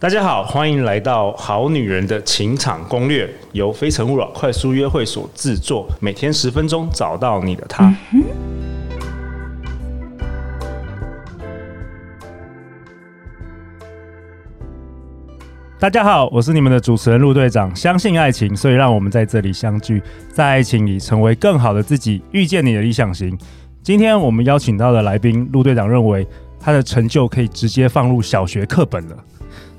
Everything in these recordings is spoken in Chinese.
大家好，欢迎来到《好女人的情场攻略》，由非诚勿扰快速约会所制作，每天十分钟，找到你的他。大家好，我是你们的主持人陆队长。相信爱情，所以让我们在这里相聚，在爱情里成为更好的自己，遇见你的理想型。今天我们邀请到的来宾，陆队长认为他的成就可以直接放入小学课本了。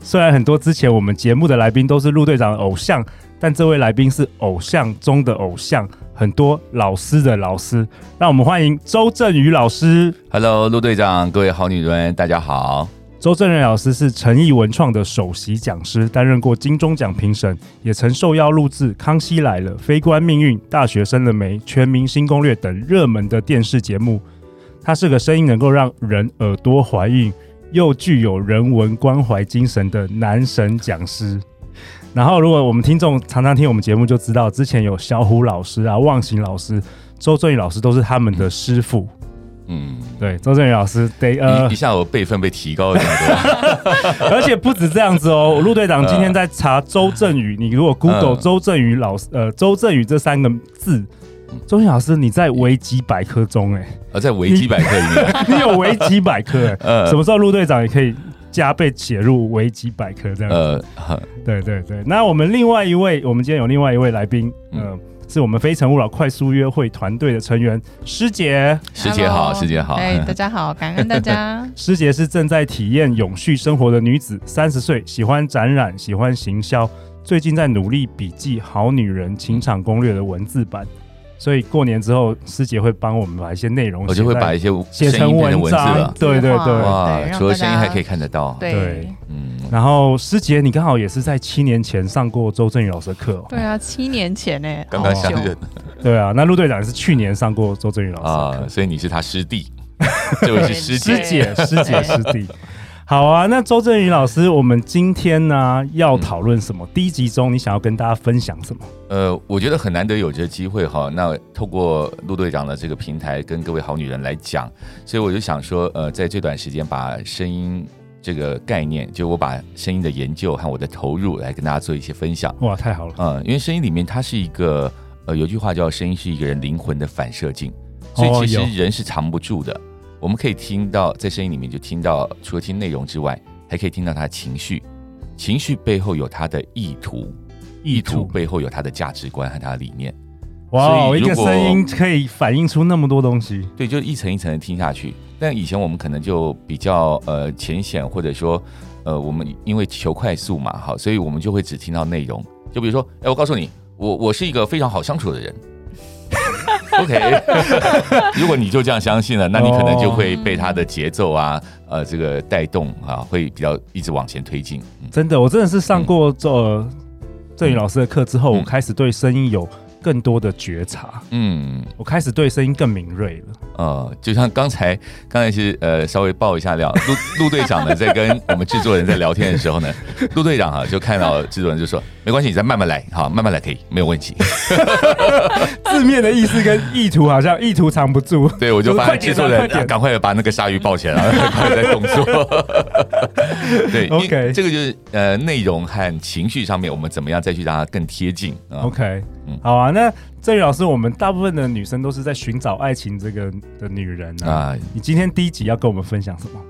虽然很多之前我们节目的来宾都是陆队长的偶像，但这位来宾是偶像中的偶像，很多老师的老师。让我们欢迎周正宇老师。Hello，陆队长，各位好女人，大家好。周正宇老师是诚毅文创的首席讲师，担任过金钟奖评审，也曾受邀录制《康熙来了》《非关命运》《大学生了没》《全民新攻略》等热门的电视节目。他是个声音能够让人耳朵怀孕。又具有人文关怀精神的男神讲师。然后，如果我们听众常常听我们节目，就知道之前有小虎老师啊、忘形老师、周正宇老师都是他们的师傅。嗯，对，周正宇老师得呃，一下我辈分被提高了这么多，而且不止这样子哦。陆队长今天在查周正宇，你如果 Google 周正宇老师，呃，周正宇这三个字。周震宇老师，你在维基百科中哎、欸，呃，在维基百科里面，你，你有维基百科哎、呃，什么时候陆队长也可以加倍写入维基百科这样子？呃，对对对。那我们另外一位，我们今天有另外一位来宾，嗯、呃，是我们非诚勿扰快速约会团队的成员师姐，师姐好，师姐好，哎，大家好，感恩大家。师姐是正在体验永续生活的女子，三十岁，喜欢展览，喜欢行销，最近在努力笔记《好女人情场攻略》的文字版。所以过年之后，师姐会帮我们把一些内容，我就会把一些写成文字了。对对对，哇，除了声音还可以看得到。对，嗯。然后师姐，你刚好也是在七年前上过周正宇老师的课哦。对啊，七年前呢，刚刚相认。对啊，那陆队长是去年上过周正宇老师啊，所以你是他师弟，这位是师姐，师姐师弟。好啊，那周正宇老师，我们今天呢要讨论什么？嗯、第一集中你想要跟大家分享什么？呃，我觉得很难得有这个机会哈，那透过陆队长的这个平台跟各位好女人来讲，所以我就想说，呃，在这段时间把声音这个概念，就我把声音的研究和我的投入来跟大家做一些分享。哇，太好了！嗯，因为声音里面它是一个，呃，有句话叫“声音是一个人灵魂的反射镜”，所以其实人是藏不住的。哦我们可以听到，在声音里面就听到，除了听内容之外，还可以听到他的情绪，情绪背后有他的意图，意图背后有他的价值观和他的理念。哇，一个声音可以反映出那么多东西。对，就一层一层的听下去。但以前我们可能就比较呃浅显，或者说呃我们因为求快速嘛，好，所以我们就会只听到内容。就比如说，哎，我告诉你，我我是一个非常好相处的人。OK，如果你就这样相信了，那你可能就会被他的节奏啊，呃，这个带动啊，会比较一直往前推进。真的，我真的是上过这郑宇老师的课之后，我开始对声音有更多的觉察，嗯，我开始对声音更敏锐了。呃，就像刚才，刚才是呃，稍微爆一下料，陆 陆队长呢，在跟我们制作人在聊天的时候呢，陆队长啊，就看到制作人就说，没关系，你再慢慢来，好，慢慢来可以，没有问题。字面的意思跟意图好像意图藏不住，对，我就发现制作人赶快把那个鲨鱼抱起来，然后赶快在动作。对，OK，这个就是呃，内容和情绪上面，我们怎么样再去让它更贴近？OK，嗯，好啊，那。郑宇老师，我们大部分的女生都是在寻找爱情这个的女人啊。啊你今天第一集要跟我们分享什么？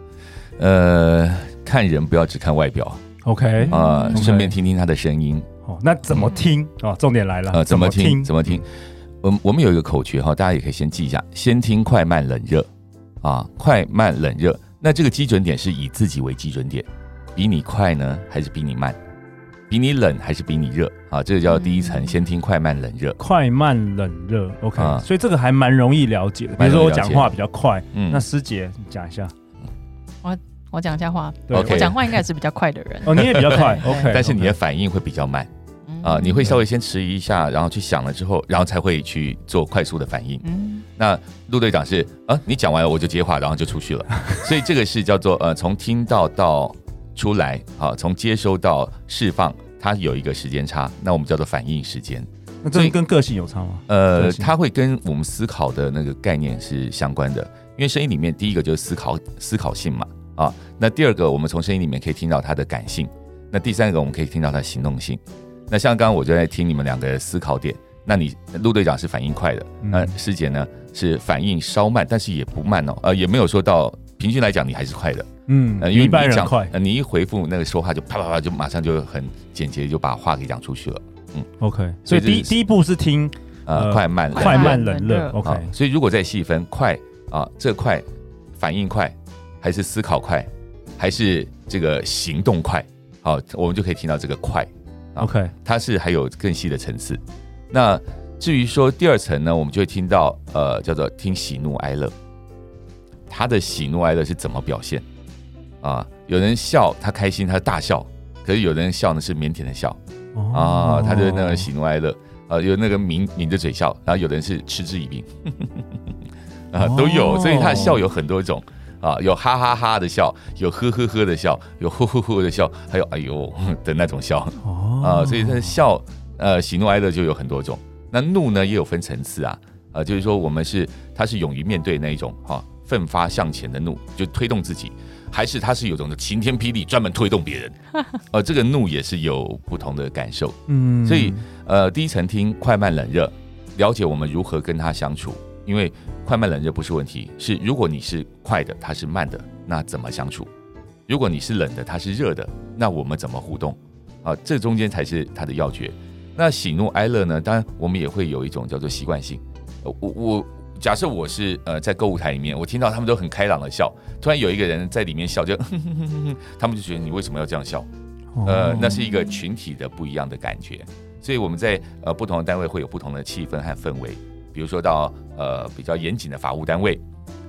呃，看人不要只看外表，OK 啊，顺便听听她的声音。哦，那怎么听啊？重点来了，呃，怎么听？怎么听？我我们有一个口诀哈，大家也可以先记一下：先听快慢冷热啊，快慢冷热。那这个基准点是以自己为基准点，比你快呢，还是比你慢？比你冷还是比你热啊？这个叫第一层，嗯、先听快慢冷热。快慢冷热，OK、嗯。所以这个还蛮容易了解的。比如说我讲话比较快，嗯，那师姐你讲一下。我我讲一下话，对，我讲话应该也是比较快的人。哦，你也比较快，OK。但是你的反应会比较慢，啊，你会稍微先迟疑一下，然后去想了之后，然后才会去做快速的反应。嗯。那陆队长是啊，你讲完了我就接话，然后就出去了。所以这个是叫做呃，从听到到。出来啊，从接收到释放，它有一个时间差，那我们叫做反应时间。那这跟个性有差吗？呃，它会跟我们思考的那个概念是相关的，因为声音里面第一个就是思考思考性嘛，啊，那第二个我们从声音里面可以听到它的感性，那第三个我们可以听到他行动性。那像刚刚我就在听你们两个思考点，那你陆队长是反应快的，那师姐呢是反应稍慢，但是也不慢哦，呃，也没有说到平均来讲你还是快的，嗯，呃，因为你一般人讲快，呃，你一回复那个说话就啪啪啪就马上就很简洁就把话给讲出去了，嗯，OK，所以第一第一步是听呃快慢快慢冷热，OK，所以如果再细分快啊，这快反应快还是思考快还是这个行动快，好，我们就可以听到这个快。OK，它是还有更细的层次。那至于说第二层呢，我们就会听到呃，叫做听喜怒哀乐。他的喜怒哀乐是怎么表现啊？有人笑，他开心，他大笑；可是有人笑呢，是腼腆的笑啊，他的那个喜怒哀乐啊，有那个抿抿着嘴笑，然后有人是嗤之以鼻 啊，都有。所以他的笑有很多种啊，有哈哈哈的笑，有呵呵呵的笑，有呼呼呼的笑，还有哎呦 的那种笑。啊，所以他的笑，呃，喜怒哀乐就有很多种。那怒呢，也有分层次啊，呃，就是说我们是他是勇于面对那一种哈，奋发向前的怒，就推动自己，还是他是有种的晴天霹雳，专门推动别人。呃，这个怒也是有不同的感受。嗯，所以呃，第一层听快慢冷热，了解我们如何跟他相处。因为快慢冷热不是问题，是如果你是快的，他是慢的，那怎么相处？如果你是冷的，他是热的，那我们怎么互动？啊，这中间才是它的要诀。那喜怒哀乐呢？当然，我们也会有一种叫做习惯性。我我假设我是呃在购物台里面，我听到他们都很开朗的笑，突然有一个人在里面笑，就 他们就觉得你为什么要这样笑？呃，那是一个群体的不一样的感觉。所以我们在呃不同的单位会有不同的气氛和氛围。比如说到呃比较严谨的法务单位，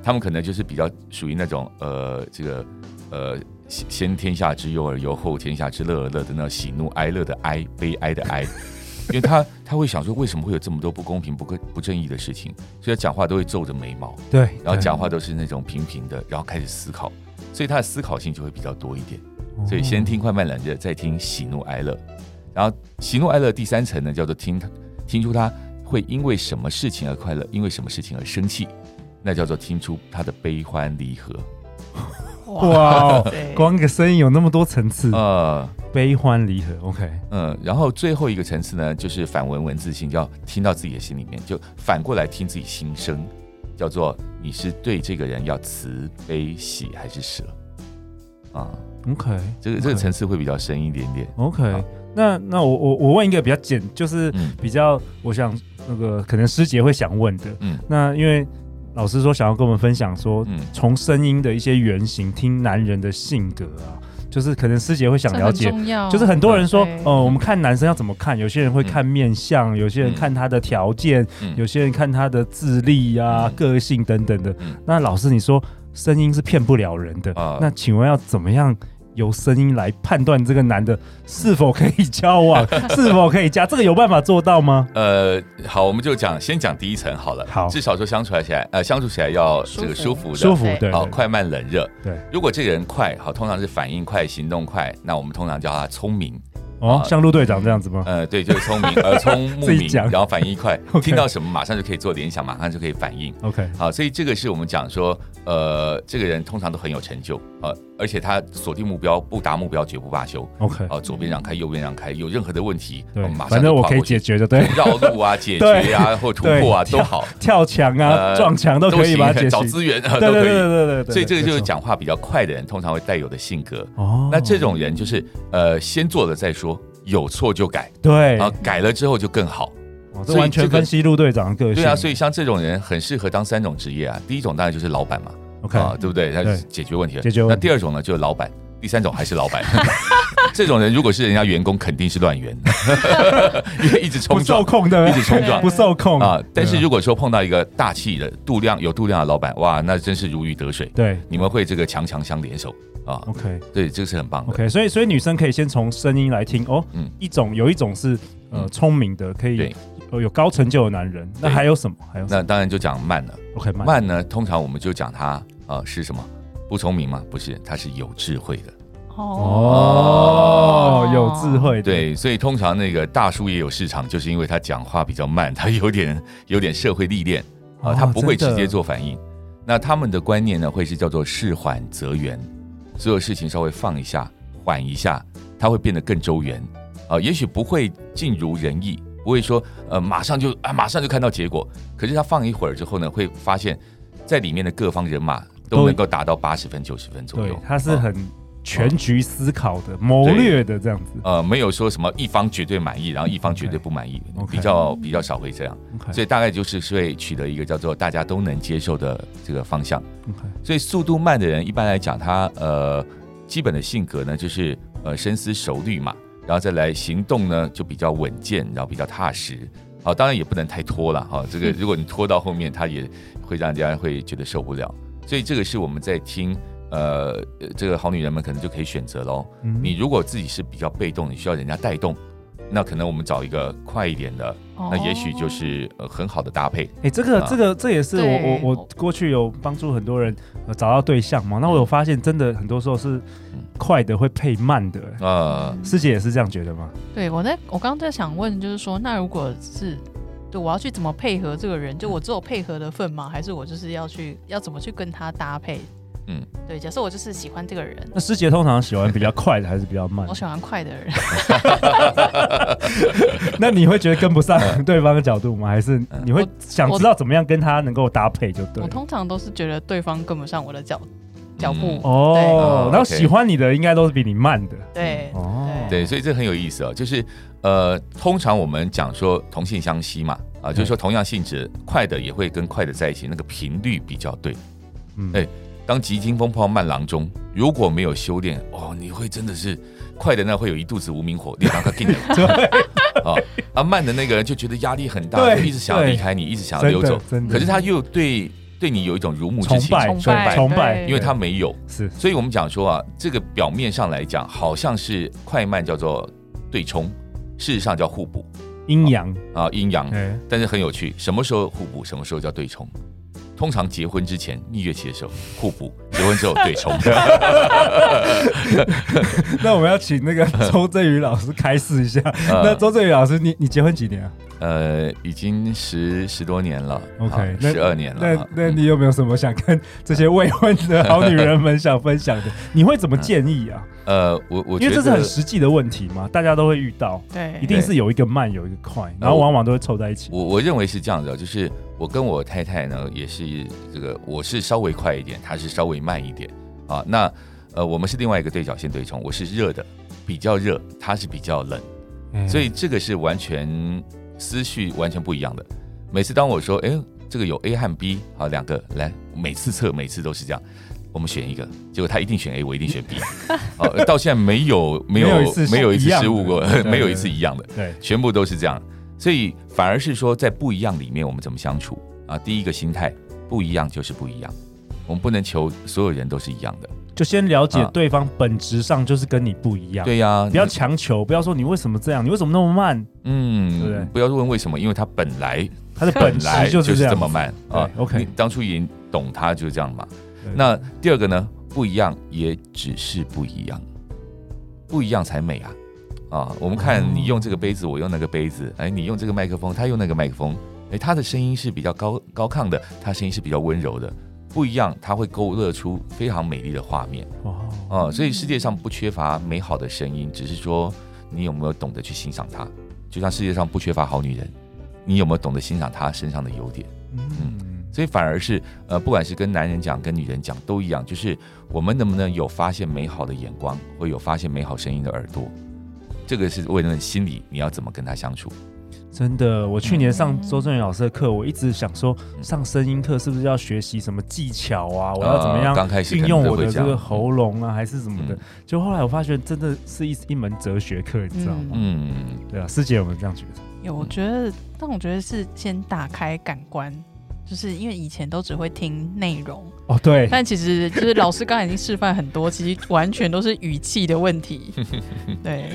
他们可能就是比较属于那种呃这个呃。先天下之忧而忧，后天下之乐而乐的那喜怒哀乐的哀，悲哀的哀，因为他他会想说，为什么会有这么多不公平、不公不正义的事情？所以他讲话都会皱着眉毛，对，然后讲话都是那种平平的，然后开始思考，所以他的思考性就会比较多一点。所以先听快慢冷热，再听喜怒哀乐，然后喜怒哀乐第三层呢，叫做听听出他会因为什么事情而快乐，因为什么事情而生气，那叫做听出他的悲欢离合。哇，光个声音有那么多层次，呃，悲欢离合，OK，嗯，然后最后一个层次呢，就是反文文字性，要听到自己的心里面，就反过来听自己心声，叫做你是对这个人要慈悲喜还是舍？啊？OK，这个这个层次会比较深一点点。OK，那那我我我问一个比较简，就是比较，我想那个可能师姐会想问的，嗯，那因为。老师说想要跟我们分享说，从声音的一些原型听男人的性格啊，就是可能师姐会想了解，就是很多人说，哦、呃，我们看男生要怎么看？有些人会看面相，有些人看他的条件，有些人看他的智力啊、个性等等的。那老师你说声音是骗不了人的，那请问要怎么样？由声音来判断这个男的是否可以交往，是否可以嫁，这个有办法做到吗？呃，好，我们就讲先讲第一层好了。好，至少说相处起来，呃，相处起来要这个舒服的，舒服，对，好，快慢冷热。对，如果这个人快，好，通常是反应快、行动快，那我们通常叫他聪明。哦，像陆队长这样子吗？呃，对，就是聪明，耳 聪目明，然后反应快，听到什么马上就可以做联想，马上就可以反应。OK，好，所以这个是我们讲说，呃，这个人通常都很有成就，呃，而且他锁定目标，不达目标绝不罢休。OK，哦，左边让开，右边让开，有任何的问题，对，马上反正我可以解决的，对，绕路啊，解决啊，或突破啊都好，跳墙啊，撞墙都可以把它解决，找资源啊都可以，对对对对。所以这个就是讲话比较快的人通常会带有的性格。哦，那这种人就是呃，先做了再说。有错就改，对，啊改了之后就更好。这完全分析陆队长的个性。对啊，所以像这种人很适合当三种职业啊。第一种当然就是老板嘛，OK 啊，对不对？他解决问题了。解决。那第二种呢，就是老板。第三种还是老板。这种人如果是人家员工，肯定是乱源，因为一直冲撞，不受控的，一直冲撞，不受控啊。但是如果说碰到一个大气的、度量有度量的老板，哇，那真是如鱼得水。对，你们会这个强强相联手。啊，OK，对，这个是很棒的。OK，所以所以女生可以先从声音来听哦。嗯，一种有一种是呃聪明的，可以呃有高成就的男人。那还有什么？还有那当然就讲慢了。OK，慢慢呢，通常我们就讲他啊是什么？不聪明吗？不是，他是有智慧的。哦，有智慧。对，所以通常那个大叔也有市场，就是因为他讲话比较慢，他有点有点社会历练啊，他不会直接做反应。那他们的观念呢，会是叫做事缓则圆。所有事情稍微放一下，缓一下，他会变得更周圆啊，也许不会尽如人意，不会说呃马上就啊马上就看到结果，可是他放一会儿之后呢，会发现，在里面的各方人马都能够达到八十分九十分左右，他是很。全局思考的、谋略的这样子，呃，没有说什么一方绝对满意，然后一方绝对不满意比较比较少会这样。所以大概就是会取得一个叫做大家都能接受的这个方向。所以速度慢的人，一般来讲，他呃基本的性格呢，就是呃深思熟虑嘛，然后再来行动呢就比较稳健，然后比较踏实。好，当然也不能太拖了哈，这个 如果你拖到后面，他也会让人家会觉得受不了。所以这个是我们在听。呃，这个好女人们可能就可以选择喽。嗯、你如果自己是比较被动，你需要人家带动，那可能我们找一个快一点的，哦、那也许就是呃很好的搭配。哎，这个、啊、这个这也是我我我过去有帮助很多人找到对象嘛。那我有发现，真的很多时候是快的会配慢的。呃，师姐也是这样觉得吗？对，我在我刚刚在想问，就是说，那如果是对我要去怎么配合这个人，就我只有配合的份吗？还是我就是要去要怎么去跟他搭配？嗯，对，假设我就是喜欢这个人，那师姐通常喜欢比较快的还是比较慢？我喜欢快的人。那你会觉得跟不上对方的角度吗？还是你会想知道怎么样跟他能够搭配就对？我通常都是觉得对方跟不上我的脚脚步。哦，然后喜欢你的应该都是比你慢的。对，哦，对，所以这很有意思哦。就是呃，通常我们讲说同性相吸嘛，啊，就是说同样性质快的也会跟快的在一起，那个频率比较对。嗯，哎。当急惊风碰到慢郎中，如果没有修炼，哦，你会真的是快的那会有一肚子无名火，你把他 给你对。啊，啊慢的那个人就觉得压力很大，对就一直想要离开你，一直想要溜走。可是他又对对你有一种如母之情，崇拜，崇拜，崇拜，因为他没有。是，所以我们讲说啊，这个表面上来讲好像是快慢叫做对冲，事实上叫互补，阴阳啊阴阳。但是很有趣，什么时候互补，什么时候叫对冲？通常结婚之前蜜月期的时候互补，结婚之后对冲。那我们要请那个 周振宇老师开示一下。呃、那周振宇老师，你你结婚几年啊？呃，已经十十多年了，OK，十二年了。那那你有没有什么想跟这些未婚的 好女人们想分享的？你会怎么建议啊？呃，我我觉得因为这是很实际的问题嘛，大家都会遇到，对，一定是有一个慢，有一个快，然后往往都会凑在一起。我我认为是这样的，就是我跟我太太呢，也是这个，我是稍微快一点，她是稍微慢一点啊。那呃，我们是另外一个对角线对冲，我是热的，比较热，她是比较冷，嗯、所以这个是完全。思绪完全不一样的。每次当我说“哎，这个有 A 和 B 好两个来”，每次测每次都是这样，我们选一个，结果他一定选 A，我一定选 B。好，到现在没有没有没有一次失误过，没有一次一样的，对，全部都是这样。所以反而是说，在不一样里面，我们怎么相处啊？第一个心态不一样就是不一样，我们不能求所有人都是一样的。就先了解对方本质上就是跟你不一样，对呀，不要强求，不要说你为什么这样，你为什么那么慢？嗯，对不对？不要问为什么，因为他本来他的本来就是这么慢啊。OK，你当初已经懂他就是这样嘛。那第二个呢？不一样也只是不一样，不一样才美啊！啊，我们看你用这个杯子，我用那个杯子，哎，你用这个麦克风，他用那个麦克风，哎，他的声音是比较高高亢的，他声音是比较温柔的。不一样，它会勾勒出非常美丽的画面。哦，哦，所以世界上不缺乏美好的声音，只是说你有没有懂得去欣赏它。就像世界上不缺乏好女人，你有没有懂得欣赏她身上的优点？嗯，所以反而是呃，不管是跟男人讲，跟女人讲都一样，就是我们能不能有发现美好的眼光，会有发现美好声音的耳朵？这个是为了心理你要怎么跟他相处。真的，我去年上周正宇老师的课，我一直想说，上声音课是不是要学习什么技巧啊？我要怎么样运用我的这个喉咙啊，还是什么的？就后来我发现，真的是一一门哲学课，你知道吗？嗯，对啊，师姐有没有这样觉得？有，我觉得，但我觉得是先打开感官，就是因为以前都只会听内容哦，对。但其实就是老师刚才已经示范很多，其实完全都是语气的问题。对，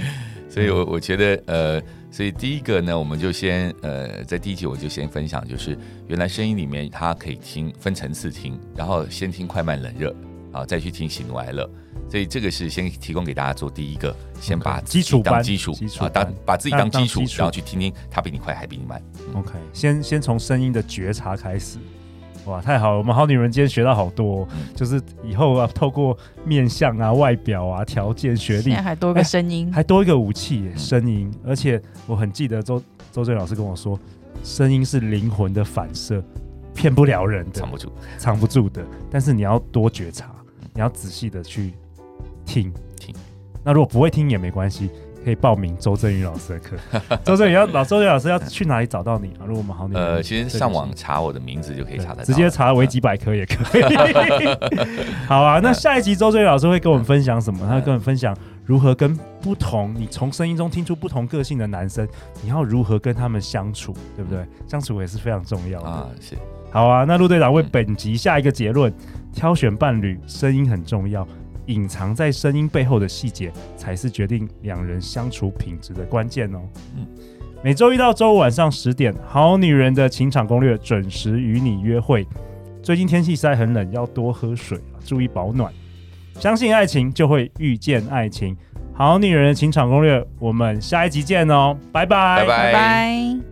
所以我我觉得呃。所以第一个呢，我们就先呃，在第一集我就先分享，就是原来声音里面它可以听分层次听，然后先听快慢冷热，啊，再去听喜怒哀乐。所以这个是先提供给大家做第一个，先把基础当基础啊，当把自己当基础，然后去听听它比你快还比你慢。OK，先先从声音的觉察开始。哇，太好了！我们好女人今天学到好多，嗯、就是以后啊，透过面相啊、外表啊、条件、学历，还多一个声音，还多一个武器，声音。而且我很记得周周正老师跟我说，声音是灵魂的反射，骗不了人的，藏不住，藏不住的。但是你要多觉察，你要仔细的去听听。那如果不会听也没关系。可以报名周正宇老师的课。周正宇要老周震宇老师要去哪里找到你啊？如果我们好女人，呃，其实上网查我的名字就可以查得到，直接查维基百科也可以。好啊，那下一集周正宇老师会跟我们分享什么？他会跟我们分享如何跟不同你从声音中听出不同个性的男生，你要如何跟他们相处，对不对？相处也是非常重要的啊。是。好啊，那陆队长为本集下一个结论：挑选伴侣，声音很重要。隐藏在声音背后的细节，才是决定两人相处品质的关键哦。嗯，每周一到周五晚上十点，《好女人的情场攻略》准时与你约会。最近天气实在很冷，要多喝水，注意保暖。相信爱情，就会遇见爱情。《好女人的情场攻略》，我们下一集见哦，拜拜，拜拜。